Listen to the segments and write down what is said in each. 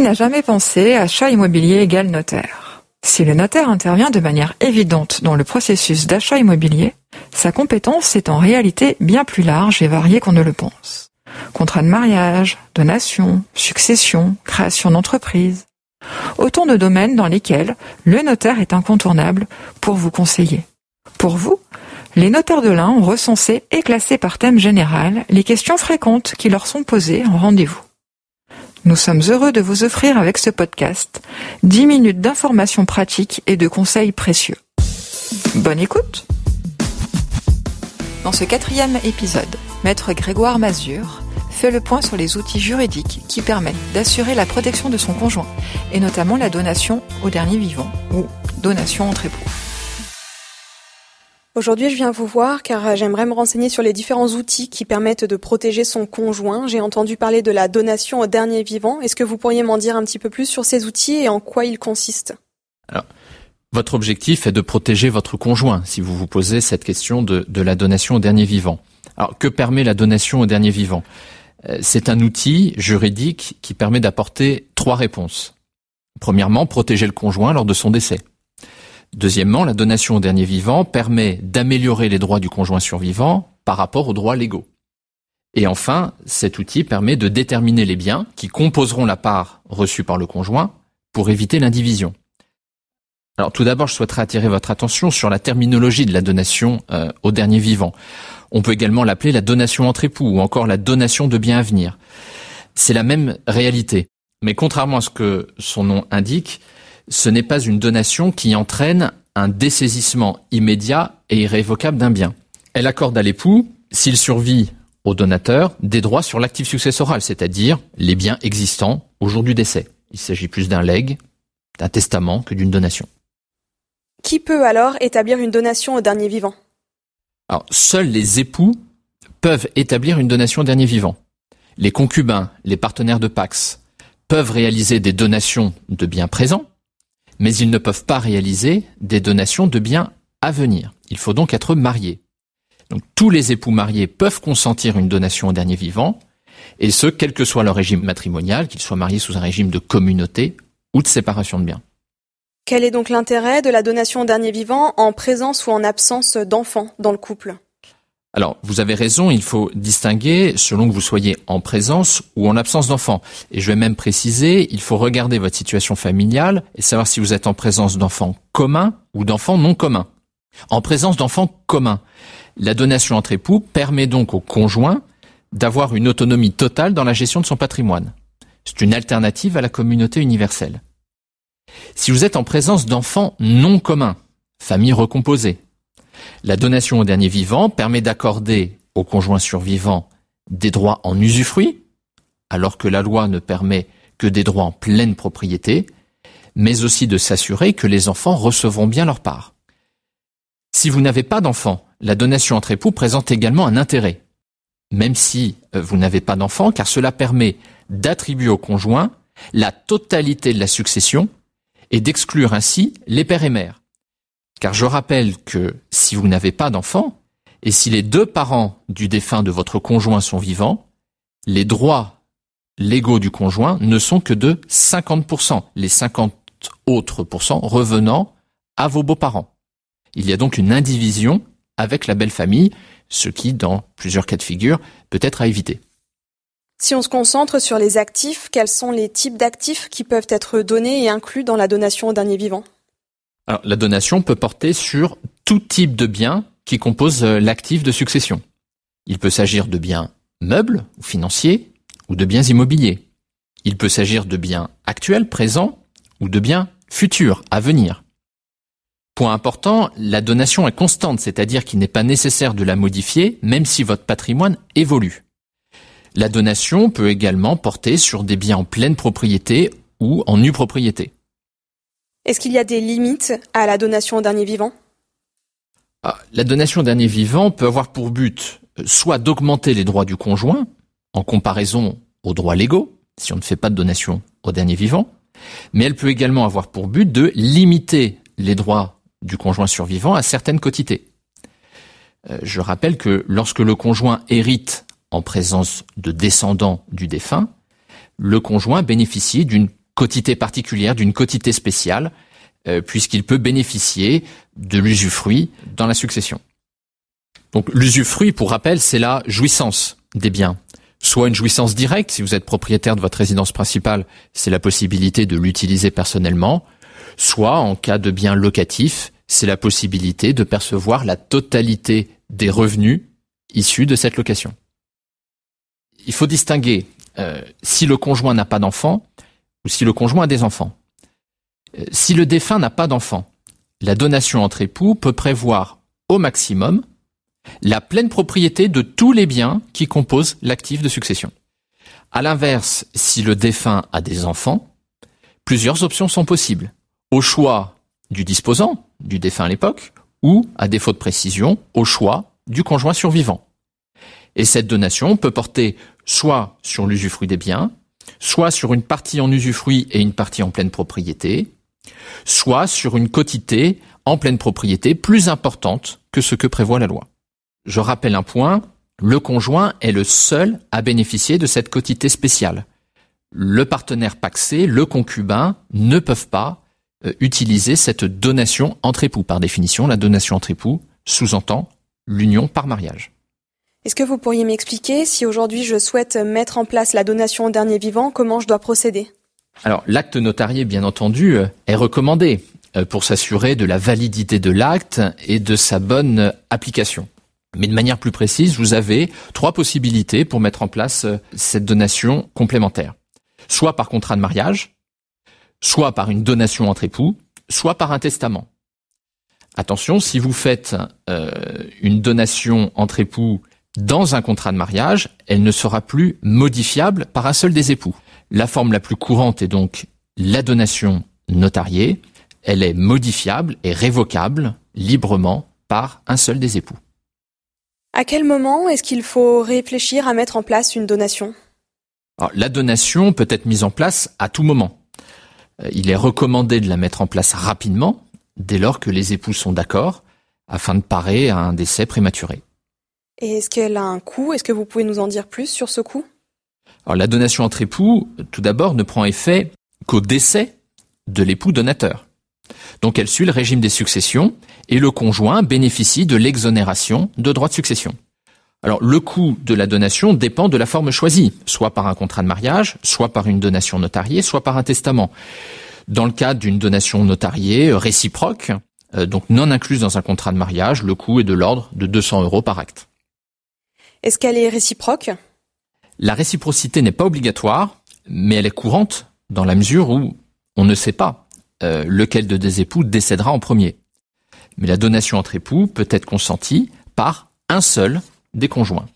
N'a jamais pensé achat immobilier égal notaire Si le notaire intervient de manière évidente dans le processus d'achat immobilier, sa compétence est en réalité bien plus large et variée qu'on ne le pense. Contrat de mariage, donation, succession, création d'entreprise. Autant de domaines dans lesquels le notaire est incontournable pour vous conseiller. Pour vous, les notaires de l'Ain ont recensé et classé par thème général les questions fréquentes qui leur sont posées en rendez-vous. Nous sommes heureux de vous offrir avec ce podcast 10 minutes d'informations pratiques et de conseils précieux. Bonne écoute Dans ce quatrième épisode, Maître Grégoire Mazur fait le point sur les outils juridiques qui permettent d'assurer la protection de son conjoint, et notamment la donation au dernier vivant, ou donation entre époux. Aujourd'hui, je viens vous voir car j'aimerais me renseigner sur les différents outils qui permettent de protéger son conjoint. J'ai entendu parler de la donation au dernier vivant. Est-ce que vous pourriez m'en dire un petit peu plus sur ces outils et en quoi ils consistent? Alors, votre objectif est de protéger votre conjoint si vous vous posez cette question de, de la donation au dernier vivant. Alors, que permet la donation au dernier vivant? Euh, C'est un outil juridique qui permet d'apporter trois réponses. Premièrement, protéger le conjoint lors de son décès. Deuxièmement, la donation au dernier vivant permet d'améliorer les droits du conjoint survivant par rapport aux droits légaux. Et enfin, cet outil permet de déterminer les biens qui composeront la part reçue par le conjoint pour éviter l'indivision. Alors tout d'abord, je souhaiterais attirer votre attention sur la terminologie de la donation euh, au dernier vivant. On peut également l'appeler la donation entre époux ou encore la donation de biens à venir. C'est la même réalité. Mais contrairement à ce que son nom indique, ce n'est pas une donation qui entraîne un dessaisissement immédiat et irrévocable d'un bien. Elle accorde à l'époux, s'il survit au donateur, des droits sur l'actif successoral, c'est-à-dire les biens existants au jour du décès. Il s'agit plus d'un legs, d'un testament que d'une donation. Qui peut alors établir une donation au dernier vivant? Alors, seuls les époux peuvent établir une donation au dernier vivant. Les concubins, les partenaires de Pax peuvent réaliser des donations de biens présents, mais ils ne peuvent pas réaliser des donations de biens à venir. Il faut donc être marié. Donc tous les époux mariés peuvent consentir une donation au dernier vivant, et ce, quel que soit leur régime matrimonial, qu'ils soient mariés sous un régime de communauté ou de séparation de biens. Quel est donc l'intérêt de la donation au dernier vivant en présence ou en absence d'enfants dans le couple? Alors, vous avez raison, il faut distinguer selon que vous soyez en présence ou en absence d'enfants. Et je vais même préciser, il faut regarder votre situation familiale et savoir si vous êtes en présence d'enfants communs ou d'enfants non communs. En présence d'enfants communs, la donation entre époux permet donc au conjoint d'avoir une autonomie totale dans la gestion de son patrimoine. C'est une alternative à la communauté universelle. Si vous êtes en présence d'enfants non communs, famille recomposée, la donation au dernier vivant permet d'accorder au conjoint survivant des droits en usufruit, alors que la loi ne permet que des droits en pleine propriété, mais aussi de s'assurer que les enfants recevront bien leur part. Si vous n'avez pas d'enfants, la donation entre époux présente également un intérêt, même si euh, vous n'avez pas d'enfants, car cela permet d'attribuer au conjoint la totalité de la succession et d'exclure ainsi les pères et mères. Car je rappelle que si vous n'avez pas d'enfant, et si les deux parents du défunt de votre conjoint sont vivants, les droits légaux du conjoint ne sont que de 50%, les 50 autres pourcents revenant à vos beaux-parents. Il y a donc une indivision avec la belle famille, ce qui, dans plusieurs cas de figure, peut être à éviter. Si on se concentre sur les actifs, quels sont les types d'actifs qui peuvent être donnés et inclus dans la donation au dernier vivant? La donation peut porter sur tout type de biens qui composent euh, l'actif de succession. Il peut s'agir de biens meubles ou financiers ou de biens immobiliers. Il peut s'agir de biens actuels, présents ou de biens futurs, à venir. Point important, la donation est constante, c'est-à-dire qu'il n'est pas nécessaire de la modifier même si votre patrimoine évolue. La donation peut également porter sur des biens en pleine propriété ou en nue propriété. Est-ce qu'il y a des limites à la donation au dernier vivant? Ah, La donation au dernier vivant peut avoir pour but euh, soit d'augmenter les droits du conjoint en comparaison aux droits légaux, si on ne fait pas de donation au dernier vivant, mais elle peut également avoir pour but de limiter les droits du conjoint survivant à certaines quotités. Euh, je rappelle que lorsque le conjoint hérite en présence de descendants du défunt, le conjoint bénéficie d'une quotité particulière, d'une quotité spéciale, euh, puisqu'il peut bénéficier de l'usufruit dans la succession. Donc l'usufruit, pour rappel, c'est la jouissance des biens. Soit une jouissance directe, si vous êtes propriétaire de votre résidence principale, c'est la possibilité de l'utiliser personnellement, soit en cas de bien locatif, c'est la possibilité de percevoir la totalité des revenus issus de cette location. Il faut distinguer euh, si le conjoint n'a pas d'enfant ou si le conjoint a des enfants. Euh, si le défunt n'a pas d'enfant, la donation entre époux peut prévoir au maximum la pleine propriété de tous les biens qui composent l'actif de succession. À l'inverse, si le défunt a des enfants, plusieurs options sont possibles. Au choix du disposant, du défunt à l'époque, ou, à défaut de précision, au choix du conjoint survivant. Et cette donation peut porter soit sur l'usufruit des biens, soit sur une partie en usufruit et une partie en pleine propriété, soit sur une quotité en pleine propriété plus importante que ce que prévoit la loi. Je rappelle un point, le conjoint est le seul à bénéficier de cette quotité spéciale. Le partenaire paxé, le concubin, ne peuvent pas euh, utiliser cette donation entre époux. Par définition, la donation entre époux sous-entend l'union par mariage. Est-ce que vous pourriez m'expliquer si aujourd'hui je souhaite mettre en place la donation au dernier vivant, comment je dois procéder? Alors l'acte notarié, bien entendu, euh, est recommandé euh, pour s'assurer de la validité de l'acte et de sa bonne application. Mais de manière plus précise, vous avez trois possibilités pour mettre en place euh, cette donation complémentaire. Soit par contrat de mariage, soit par une donation entre époux, soit par un testament. Attention, si vous faites euh, une donation entre époux dans un contrat de mariage, elle ne sera plus modifiable par un seul des époux. La forme la plus courante est donc la donation notariée. Elle est modifiable et révocable librement par un seul des époux. À quel moment est-ce qu'il faut réfléchir à mettre en place une donation? La donation peut être mise en place à tout moment. Euh, il est recommandé de la mettre en place rapidement, dès lors que les époux sont d'accord, afin de parer à un décès prématuré. Est-ce qu'elle a un coût? Est-ce que vous pouvez nous en dire plus sur ce coût? Alors la donation entre époux, tout d'abord, ne prend effet qu'au décès de l'époux donateur. Donc elle suit le régime des successions et le conjoint bénéficie de l'exonération de droits de succession. Alors le coût de la donation dépend de la forme choisie, soit par un contrat de mariage, soit par une donation notariée, soit par un testament. Dans le cas d'une donation notariée réciproque, euh, donc non incluse dans un contrat de mariage, le coût est de l'ordre de 200 euros par acte. Est-ce qu'elle est réciproque? La réciprocité n'est pas obligatoire, mais elle est courante dans la mesure où on ne sait pas euh, lequel de des époux décédera en premier. Mais la donation entre époux peut être consentie par un seul des conjoints.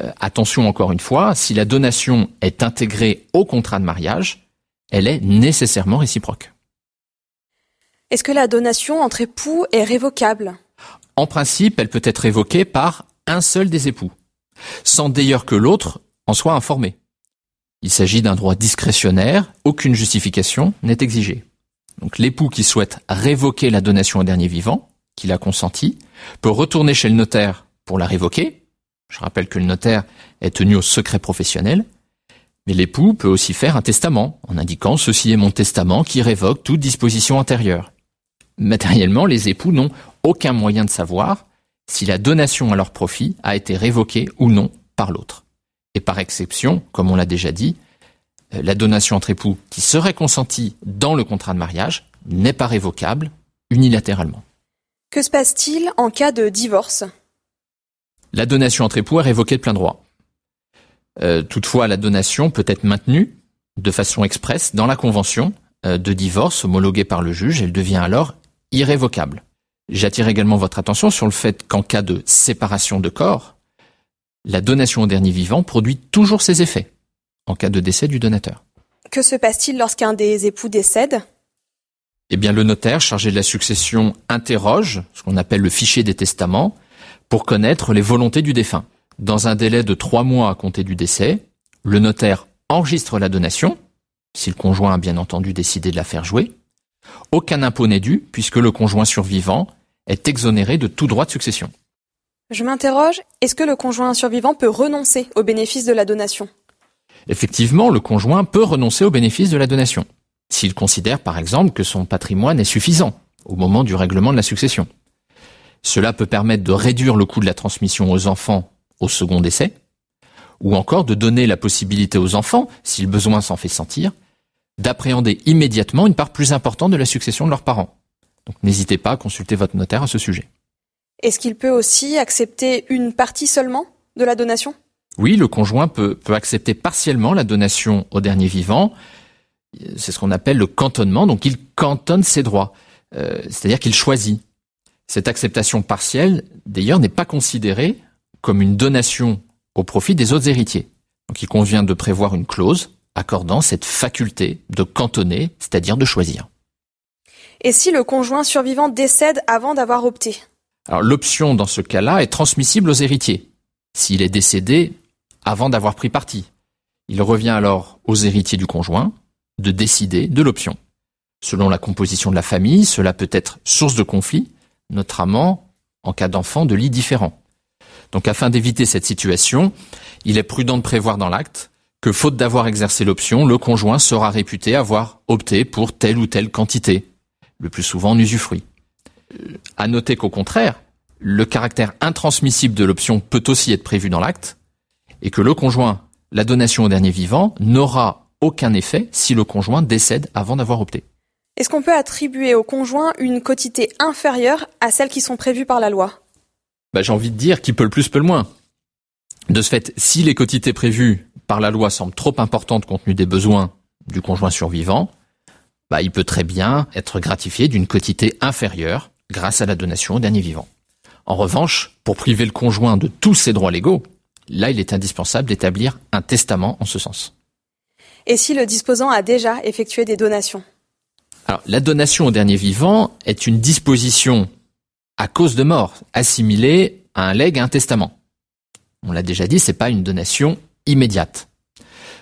Euh, attention encore une fois, si la donation est intégrée au contrat de mariage, elle est nécessairement réciproque. Est-ce que la donation entre époux est révocable? En principe, elle peut être révoquée par un seul des époux, sans d'ailleurs que l'autre en soit informé. Il s'agit d'un droit discrétionnaire, aucune justification n'est exigée. Donc l'époux qui souhaite révoquer la donation au dernier vivant, qu'il a consenti, peut retourner chez le notaire pour la révoquer. Je rappelle que le notaire est tenu au secret professionnel. Mais l'époux peut aussi faire un testament en indiquant ceci est mon testament qui révoque toute disposition antérieure. Matériellement, les époux n'ont aucun moyen de savoir si la donation à leur profit a été révoquée ou non par l'autre. Et par exception, comme on l'a déjà dit, euh, la donation entre époux qui serait consentie dans le contrat de mariage n'est pas révocable unilatéralement. Que se passe-t-il en cas de divorce? La donation entre époux est révoquée de plein droit. Euh, toutefois, la donation peut être maintenue de façon expresse dans la convention euh, de divorce homologuée par le juge. Elle devient alors irrévocable. J'attire également votre attention sur le fait qu'en cas de séparation de corps, la donation au dernier vivant produit toujours ses effets en cas de décès du donateur. Que se passe-t-il lorsqu'un des époux décède? Eh bien, le notaire chargé de la succession interroge ce qu'on appelle le fichier des testaments pour connaître les volontés du défunt. Dans un délai de trois mois à compter du décès, le notaire enregistre la donation, si le conjoint a bien entendu décidé de la faire jouer. Aucun impôt n'est dû puisque le conjoint survivant est exonéré de tout droit de succession. Je m'interroge, est-ce que le conjoint survivant peut renoncer au bénéfice de la donation? Effectivement, le conjoint peut renoncer au bénéfice de la donation, s'il considère par exemple que son patrimoine est suffisant au moment du règlement de la succession. Cela peut permettre de réduire le coût de la transmission aux enfants au second décès, ou encore de donner la possibilité aux enfants, si le besoin s'en fait sentir, d'appréhender immédiatement une part plus importante de la succession de leurs parents. Donc n'hésitez pas à consulter votre notaire à ce sujet. Est-ce qu'il peut aussi accepter une partie seulement de la donation? Oui, le conjoint peut, peut accepter partiellement la donation au dernier vivant. C'est ce qu'on appelle le cantonnement, donc il cantonne ses droits, euh, c'est-à-dire qu'il choisit. Cette acceptation partielle, d'ailleurs, n'est pas considérée comme une donation au profit des autres héritiers. Donc il convient de prévoir une clause accordant cette faculté de cantonner, c'est-à-dire de choisir. Et si le conjoint survivant décède avant d'avoir opté? Alors l'option dans ce cas-là est transmissible aux héritiers, s'il est décédé avant d'avoir pris parti. Il revient alors aux héritiers du conjoint de décider de l'option. Selon la composition de la famille, cela peut être source de conflit, notamment en cas d'enfants de lits différents. Donc afin d'éviter cette situation, il est prudent de prévoir dans l'acte que faute d'avoir exercé l'option, le conjoint sera réputé avoir opté pour telle ou telle quantité, le plus souvent en usufruit. À noter qu'au contraire, le caractère intransmissible de l'option peut aussi être prévu dans l'acte, et que le conjoint, la donation au dernier vivant, n'aura aucun effet si le conjoint décède avant d'avoir opté. Est-ce qu'on peut attribuer au conjoint une quotité inférieure à celles qui sont prévues par la loi? Bah, J'ai envie de dire qui peut le plus peut le moins. De ce fait, si les quotités prévues par la loi semblent trop importantes compte tenu des besoins du conjoint survivant, bah, il peut très bien être gratifié d'une quotité inférieure grâce à la donation au dernier vivant. En revanche, pour priver le conjoint de tous ses droits légaux, là il est indispensable d'établir un testament en ce sens. Et si le disposant a déjà effectué des donations? Alors, la donation au dernier vivant est une disposition à cause de mort, assimilée à un legs, à un testament. On l'a déjà dit, c'est pas une donation immédiate.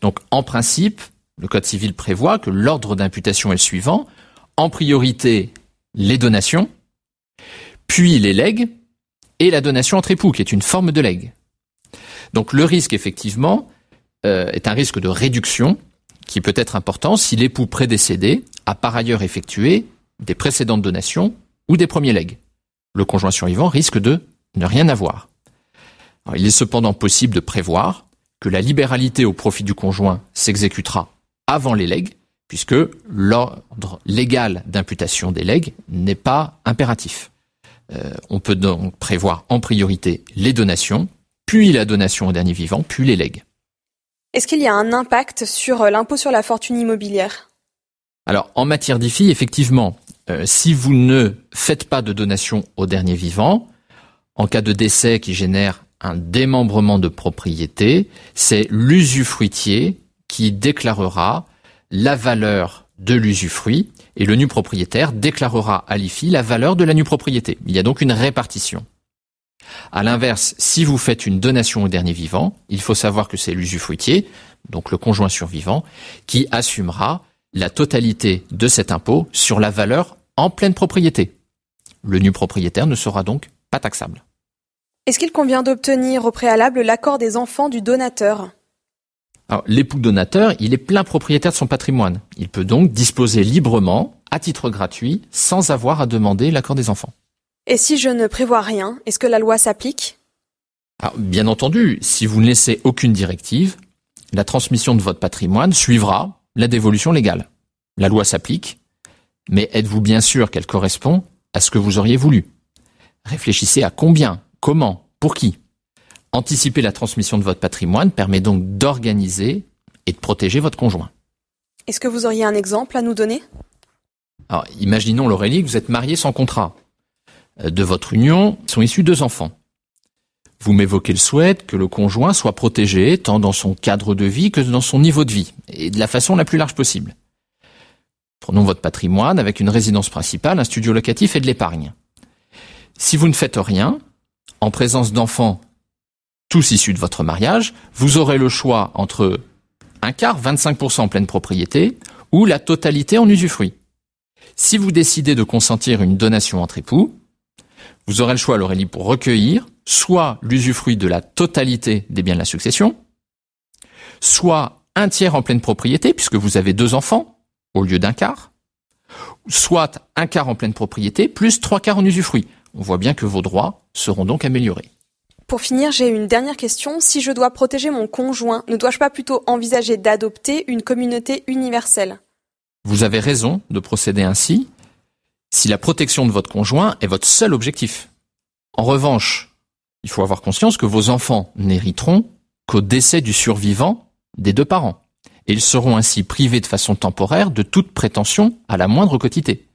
Donc, en principe, le Code civil prévoit que l'ordre d'imputation est le suivant. En priorité, les donations, puis les legs, et la donation entre époux, qui est une forme de legs. Donc le risque, effectivement, euh, est un risque de réduction qui peut être important si l'époux prédécédé a par ailleurs effectué des précédentes donations ou des premiers legs. Le conjoint survivant risque de ne rien avoir. Il est cependant possible de prévoir que la libéralité au profit du conjoint s'exécutera avant les legs, puisque l'ordre légal d'imputation des legs n'est pas impératif. Euh, on peut donc prévoir en priorité les donations, puis la donation au dernier vivant, puis les legs. Est-ce qu'il y a un impact sur euh, l'impôt sur la fortune immobilière? Alors, en matière d'IFI, effectivement, euh, si vous ne faites pas de donation au dernier vivant, en cas de décès qui génère un démembrement de propriété, c'est l'usufruitier qui déclarera la valeur de l'usufruit et le nu propriétaire déclarera à l'IFI la valeur de la nue propriété. Il y a donc une répartition. À l'inverse, si vous faites une donation au dernier vivant, il faut savoir que c'est l'usufruitier, donc le conjoint survivant, qui assumera la totalité de cet impôt sur la valeur en pleine propriété. Le nu propriétaire ne sera donc pas taxable. Est-ce qu'il convient d'obtenir au préalable l'accord des enfants du donateur? L'époux donateur, il est plein propriétaire de son patrimoine. Il peut donc disposer librement, à titre gratuit, sans avoir à demander l'accord des enfants. Et si je ne prévois rien, est-ce que la loi s'applique? Bien entendu, si vous ne laissez aucune directive, la transmission de votre patrimoine suivra la dévolution légale. La loi s'applique, mais êtes-vous bien sûr qu'elle correspond à ce que vous auriez voulu? Réfléchissez à combien, comment, pour qui. Anticiper la transmission de votre patrimoine permet donc d'organiser et de protéger votre conjoint. Est-ce que vous auriez un exemple à nous donner? Alors, imaginons, Laurélie, que vous êtes marié sans contrat. Euh, de votre union sont issus deux enfants. Vous m'évoquez le souhait que le conjoint soit protégé tant dans son cadre de vie que dans son niveau de vie, et de la façon la plus large possible. Prenons votre patrimoine avec une résidence principale, un studio locatif et de l'épargne. Si vous ne faites rien, en présence d'enfants tous issus de votre mariage, vous aurez le choix entre un quart, 25% en pleine propriété, ou la totalité en usufruit. Si vous décidez de consentir une donation entre époux, vous aurez le choix, Laurélie, pour recueillir soit l'usufruit de la totalité des biens de la succession, soit un tiers en pleine propriété, puisque vous avez deux enfants, au lieu d'un quart, soit un quart en pleine propriété, plus trois quarts en usufruit. On voit bien que vos droits seront donc améliorés. Pour finir, j'ai une dernière question. Si je dois protéger mon conjoint, ne dois-je pas plutôt envisager d'adopter une communauté universelle? Vous avez raison de procéder ainsi si la protection de votre conjoint est votre seul objectif. En revanche, il faut avoir conscience que vos enfants n'hériteront qu'au décès du survivant des deux parents. Et ils seront ainsi privés de façon temporaire de toute prétention à la moindre quotité.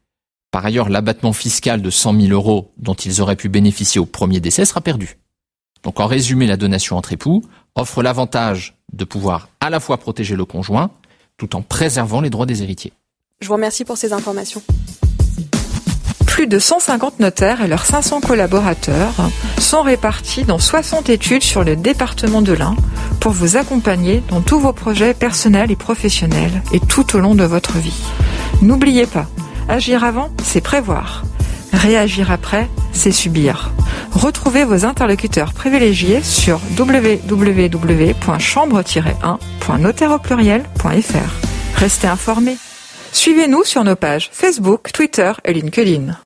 Par ailleurs, l'abattement fiscal de 100 000 euros dont ils auraient pu bénéficier au premier décès sera perdu. Donc en résumé, la donation entre époux offre l'avantage de pouvoir à la fois protéger le conjoint tout en préservant les droits des héritiers. Je vous remercie pour ces informations. Plus de 150 notaires et leurs 500 collaborateurs sont répartis dans 60 études sur le département de l'Ain pour vous accompagner dans tous vos projets personnels et professionnels et tout au long de votre vie. N'oubliez pas, agir avant, c'est prévoir. Réagir après, c'est subir. Retrouvez vos interlocuteurs privilégiés sur www.chambre-1.notaire Restez informés. Suivez-nous sur nos pages Facebook, Twitter et LinkedIn.